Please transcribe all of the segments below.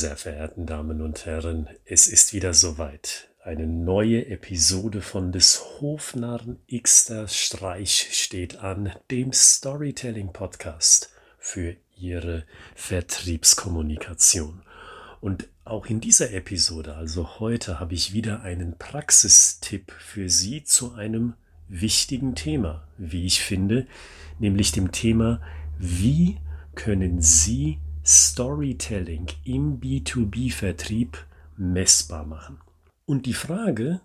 sehr verehrten Damen und Herren, es ist wieder soweit. Eine neue Episode von des Hofnarren Xter Streich steht an, dem Storytelling Podcast für Ihre Vertriebskommunikation. Und auch in dieser Episode, also heute, habe ich wieder einen Praxistipp für Sie zu einem wichtigen Thema, wie ich finde, nämlich dem Thema, wie können Sie Storytelling im B2B-Vertrieb messbar machen. Und die Frage,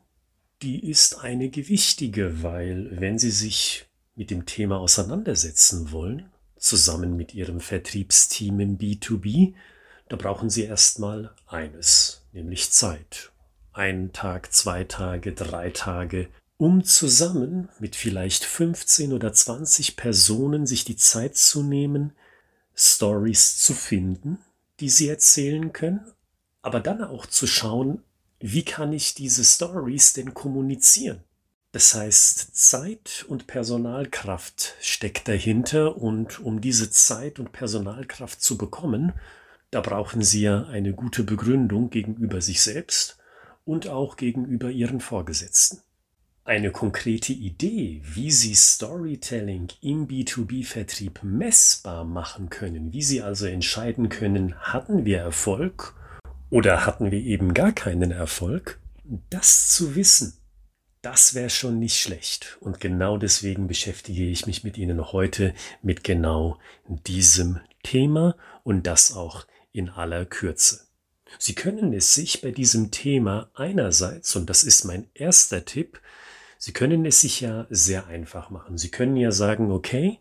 die ist eine gewichtige, weil wenn Sie sich mit dem Thema auseinandersetzen wollen, zusammen mit Ihrem Vertriebsteam im B2B, da brauchen Sie erstmal eines, nämlich Zeit. Ein Tag, zwei Tage, drei Tage, um zusammen mit vielleicht 15 oder 20 Personen sich die Zeit zu nehmen, Stories zu finden, die sie erzählen können, aber dann auch zu schauen, wie kann ich diese Stories denn kommunizieren? Das heißt, Zeit und Personalkraft steckt dahinter und um diese Zeit und Personalkraft zu bekommen, da brauchen Sie ja eine gute Begründung gegenüber sich selbst und auch gegenüber Ihren Vorgesetzten eine konkrete Idee, wie Sie Storytelling im B2B-Vertrieb messbar machen können, wie Sie also entscheiden können, hatten wir Erfolg oder hatten wir eben gar keinen Erfolg, das zu wissen, das wäre schon nicht schlecht. Und genau deswegen beschäftige ich mich mit Ihnen heute mit genau diesem Thema und das auch in aller Kürze. Sie können es sich bei diesem Thema einerseits, und das ist mein erster Tipp, Sie können es sich ja sehr einfach machen. Sie können ja sagen, okay,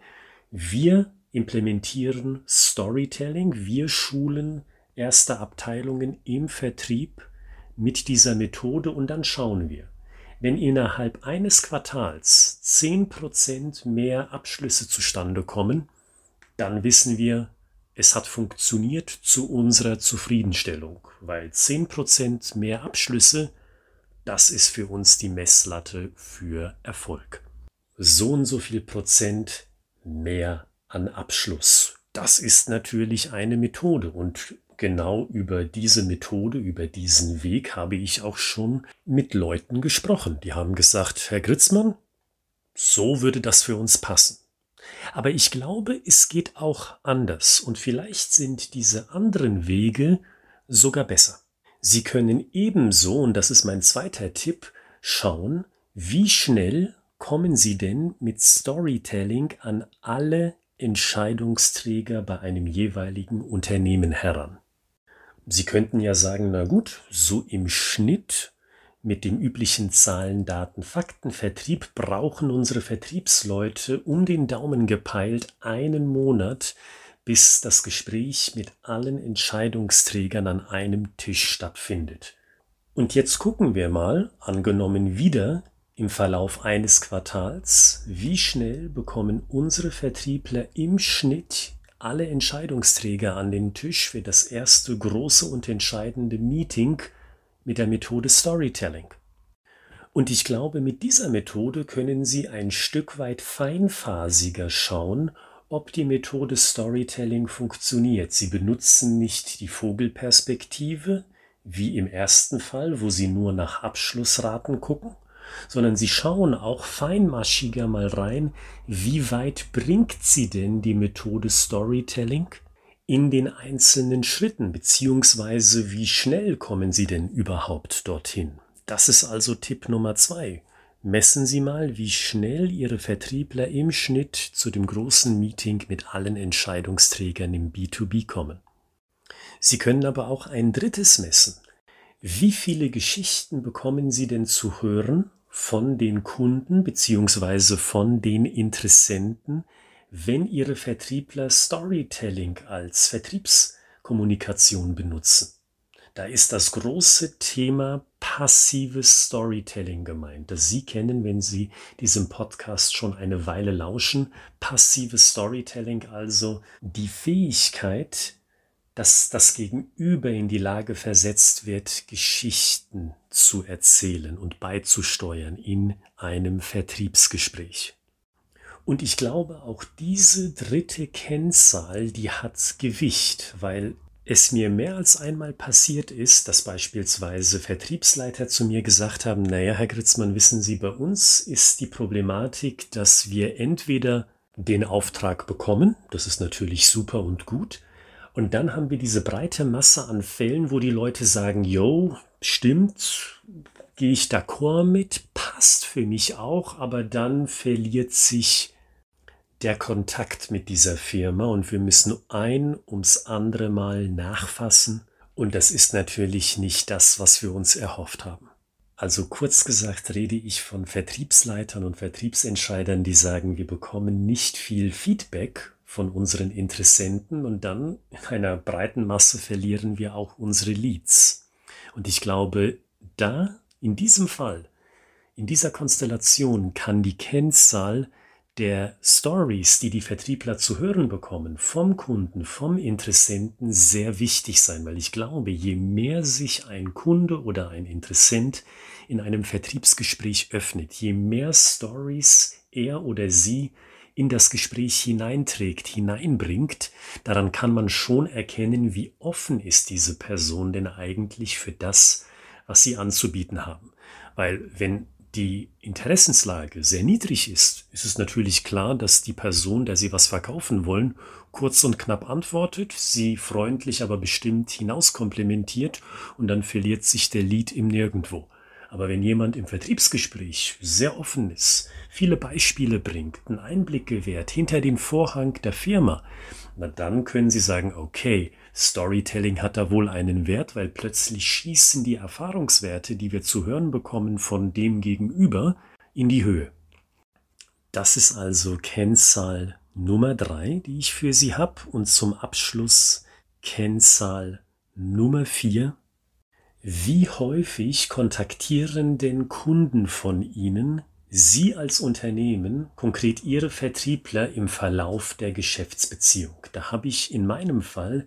wir implementieren Storytelling, wir schulen erste Abteilungen im Vertrieb mit dieser Methode und dann schauen wir. Wenn innerhalb eines Quartals 10% mehr Abschlüsse zustande kommen, dann wissen wir, es hat funktioniert zu unserer Zufriedenstellung, weil 10% mehr Abschlüsse das ist für uns die Messlatte für Erfolg. So und so viel Prozent mehr an Abschluss. Das ist natürlich eine Methode und genau über diese Methode, über diesen Weg habe ich auch schon mit Leuten gesprochen. Die haben gesagt, Herr Gritzmann, so würde das für uns passen. Aber ich glaube, es geht auch anders und vielleicht sind diese anderen Wege sogar besser. Sie können ebenso, und das ist mein zweiter Tipp, schauen, wie schnell kommen Sie denn mit Storytelling an alle Entscheidungsträger bei einem jeweiligen Unternehmen heran. Sie könnten ja sagen, na gut, so im Schnitt mit den üblichen Zahlen, Daten, Fakten, Vertrieb brauchen unsere Vertriebsleute um den Daumen gepeilt einen Monat, bis das Gespräch mit allen Entscheidungsträgern an einem Tisch stattfindet. Und jetzt gucken wir mal, angenommen wieder im Verlauf eines Quartals, wie schnell bekommen unsere Vertriebler im Schnitt alle Entscheidungsträger an den Tisch für das erste große und entscheidende Meeting mit der Methode Storytelling. Und ich glaube, mit dieser Methode können Sie ein Stück weit feinphasiger schauen ob die Methode Storytelling funktioniert. Sie benutzen nicht die Vogelperspektive, wie im ersten Fall, wo sie nur nach Abschlussraten gucken, sondern sie schauen auch feinmaschiger mal rein, wie weit bringt sie denn die Methode Storytelling in den einzelnen Schritten, beziehungsweise wie schnell kommen sie denn überhaupt dorthin. Das ist also Tipp Nummer zwei. Messen Sie mal, wie schnell Ihre Vertriebler im Schnitt zu dem großen Meeting mit allen Entscheidungsträgern im B2B kommen. Sie können aber auch ein drittes messen. Wie viele Geschichten bekommen Sie denn zu hören von den Kunden bzw. von den Interessenten, wenn Ihre Vertriebler Storytelling als Vertriebskommunikation benutzen? Da ist das große Thema passives Storytelling gemeint, das Sie kennen, wenn Sie diesem Podcast schon eine Weile lauschen. Passives Storytelling also die Fähigkeit, dass das Gegenüber in die Lage versetzt wird, Geschichten zu erzählen und beizusteuern in einem Vertriebsgespräch. Und ich glaube, auch diese dritte Kennzahl, die hat Gewicht, weil es mir mehr als einmal passiert ist, dass beispielsweise Vertriebsleiter zu mir gesagt haben, naja, Herr Gritzmann, wissen Sie, bei uns ist die Problematik, dass wir entweder den Auftrag bekommen, das ist natürlich super und gut, und dann haben wir diese breite Masse an Fällen, wo die Leute sagen, yo, stimmt, gehe ich d'accord mit, passt für mich auch, aber dann verliert sich der Kontakt mit dieser Firma und wir müssen ein ums andere Mal nachfassen und das ist natürlich nicht das, was wir uns erhofft haben. Also kurz gesagt rede ich von Vertriebsleitern und Vertriebsentscheidern, die sagen, wir bekommen nicht viel Feedback von unseren Interessenten und dann in einer breiten Masse verlieren wir auch unsere Leads. Und ich glaube, da, in diesem Fall, in dieser Konstellation kann die Kennzahl der Stories, die die Vertriebler zu hören bekommen, vom Kunden, vom Interessenten sehr wichtig sein, weil ich glaube, je mehr sich ein Kunde oder ein Interessent in einem Vertriebsgespräch öffnet, je mehr Stories er oder sie in das Gespräch hineinträgt, hineinbringt, daran kann man schon erkennen, wie offen ist diese Person denn eigentlich für das, was sie anzubieten haben. Weil wenn die Interessenslage sehr niedrig ist, ist es natürlich klar, dass die Person, der Sie was verkaufen wollen, kurz und knapp antwortet, sie freundlich aber bestimmt hinauskomplimentiert und dann verliert sich der Lied im Nirgendwo. Aber wenn jemand im Vertriebsgespräch sehr offen ist, viele Beispiele bringt, einen Einblick gewährt hinter den Vorhang der Firma, na dann können Sie sagen, okay, Storytelling hat da wohl einen Wert, weil plötzlich schießen die Erfahrungswerte, die wir zu hören bekommen von dem Gegenüber, in die Höhe. Das ist also Kennzahl Nummer drei, die ich für Sie habe. Und zum Abschluss Kennzahl Nummer vier. Wie häufig kontaktieren denn Kunden von Ihnen Sie als Unternehmen, konkret Ihre Vertriebler im Verlauf der Geschäftsbeziehung? Da habe ich in meinem Fall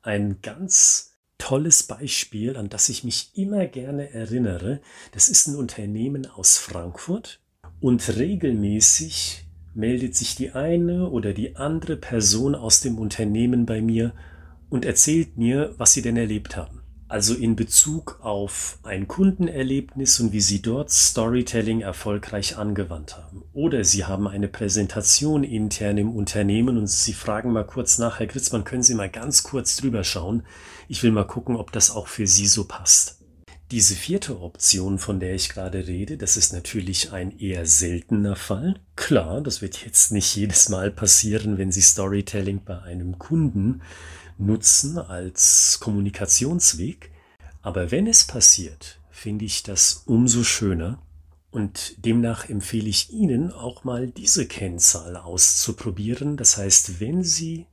ein ganz tolles Beispiel, an das ich mich immer gerne erinnere. Das ist ein Unternehmen aus Frankfurt und regelmäßig meldet sich die eine oder die andere Person aus dem Unternehmen bei mir und erzählt mir, was sie denn erlebt haben also in Bezug auf ein Kundenerlebnis und wie Sie dort Storytelling erfolgreich angewandt haben. Oder Sie haben eine Präsentation intern im Unternehmen und Sie fragen mal kurz nach, Herr Gritzmann, können Sie mal ganz kurz drüber schauen? Ich will mal gucken, ob das auch für Sie so passt. Diese vierte Option, von der ich gerade rede, das ist natürlich ein eher seltener Fall. Klar, das wird jetzt nicht jedes Mal passieren, wenn Sie Storytelling bei einem Kunden nutzen als Kommunikationsweg. Aber wenn es passiert, finde ich das umso schöner und demnach empfehle ich Ihnen auch mal diese Kennzahl auszuprobieren. Das heißt, wenn Sie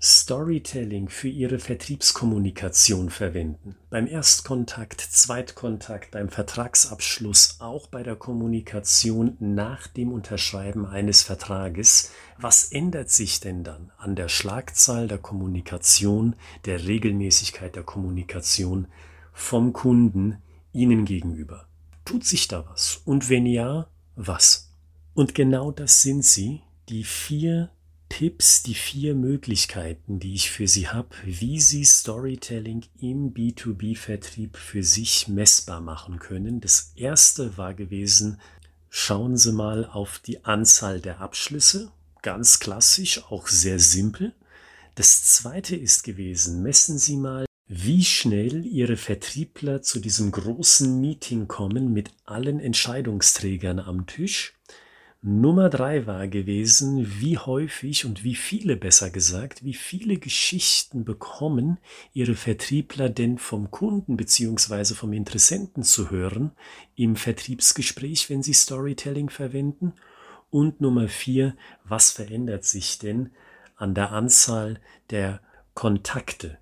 Storytelling für Ihre Vertriebskommunikation verwenden. Beim Erstkontakt, Zweitkontakt, beim Vertragsabschluss, auch bei der Kommunikation nach dem Unterschreiben eines Vertrages. Was ändert sich denn dann an der Schlagzahl der Kommunikation, der Regelmäßigkeit der Kommunikation vom Kunden Ihnen gegenüber? Tut sich da was? Und wenn ja, was? Und genau das sind sie, die vier Tipps, die vier Möglichkeiten, die ich für Sie habe, wie Sie Storytelling im B2B-Vertrieb für sich messbar machen können. Das erste war gewesen, schauen Sie mal auf die Anzahl der Abschlüsse. Ganz klassisch, auch sehr simpel. Das zweite ist gewesen, messen Sie mal, wie schnell Ihre Vertriebler zu diesem großen Meeting kommen mit allen Entscheidungsträgern am Tisch. Nummer drei war gewesen, wie häufig und wie viele besser gesagt, wie viele Geschichten bekommen Ihre Vertriebler denn vom Kunden beziehungsweise vom Interessenten zu hören im Vertriebsgespräch, wenn sie Storytelling verwenden? Und Nummer vier, was verändert sich denn an der Anzahl der Kontakte,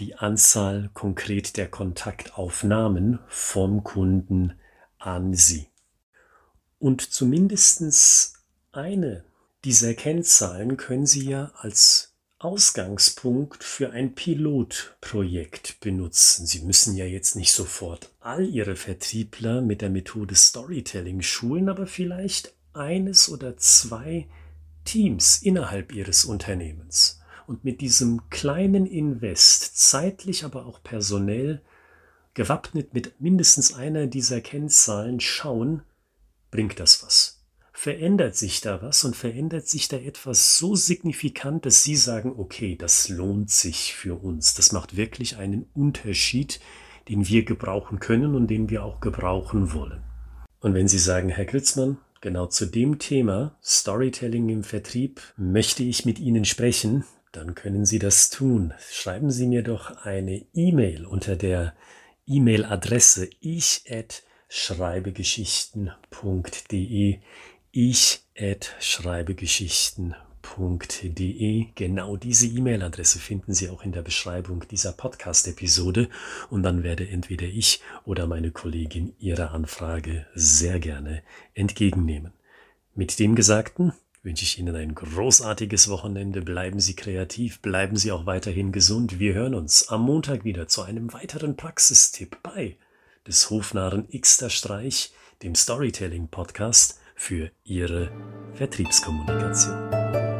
die Anzahl konkret der Kontaktaufnahmen vom Kunden an Sie? Und zumindest eine dieser Kennzahlen können Sie ja als Ausgangspunkt für ein Pilotprojekt benutzen. Sie müssen ja jetzt nicht sofort all Ihre Vertriebler mit der Methode Storytelling schulen, aber vielleicht eines oder zwei Teams innerhalb Ihres Unternehmens. und mit diesem kleinen Invest, zeitlich, aber auch personell, gewappnet mit mindestens einer dieser Kennzahlen schauen, bringt das was? Verändert sich da was und verändert sich da etwas so signifikant, dass Sie sagen, okay, das lohnt sich für uns. Das macht wirklich einen Unterschied, den wir gebrauchen können und den wir auch gebrauchen wollen. Und wenn Sie sagen, Herr Kritzmann, genau zu dem Thema Storytelling im Vertrieb möchte ich mit Ihnen sprechen, dann können Sie das tun. Schreiben Sie mir doch eine E-Mail unter der E-Mail-Adresse ich at schreibegeschichten.de ich at schreibegeschichten.de. Genau diese E-Mail-Adresse finden Sie auch in der Beschreibung dieser Podcast-Episode und dann werde entweder ich oder meine Kollegin Ihre Anfrage sehr gerne entgegennehmen. Mit dem Gesagten wünsche ich Ihnen ein großartiges Wochenende. Bleiben Sie kreativ, bleiben Sie auch weiterhin gesund. Wir hören uns am Montag wieder zu einem weiteren Praxistipp bei des Hofnarren Xter Streich, dem Storytelling Podcast für Ihre Vertriebskommunikation.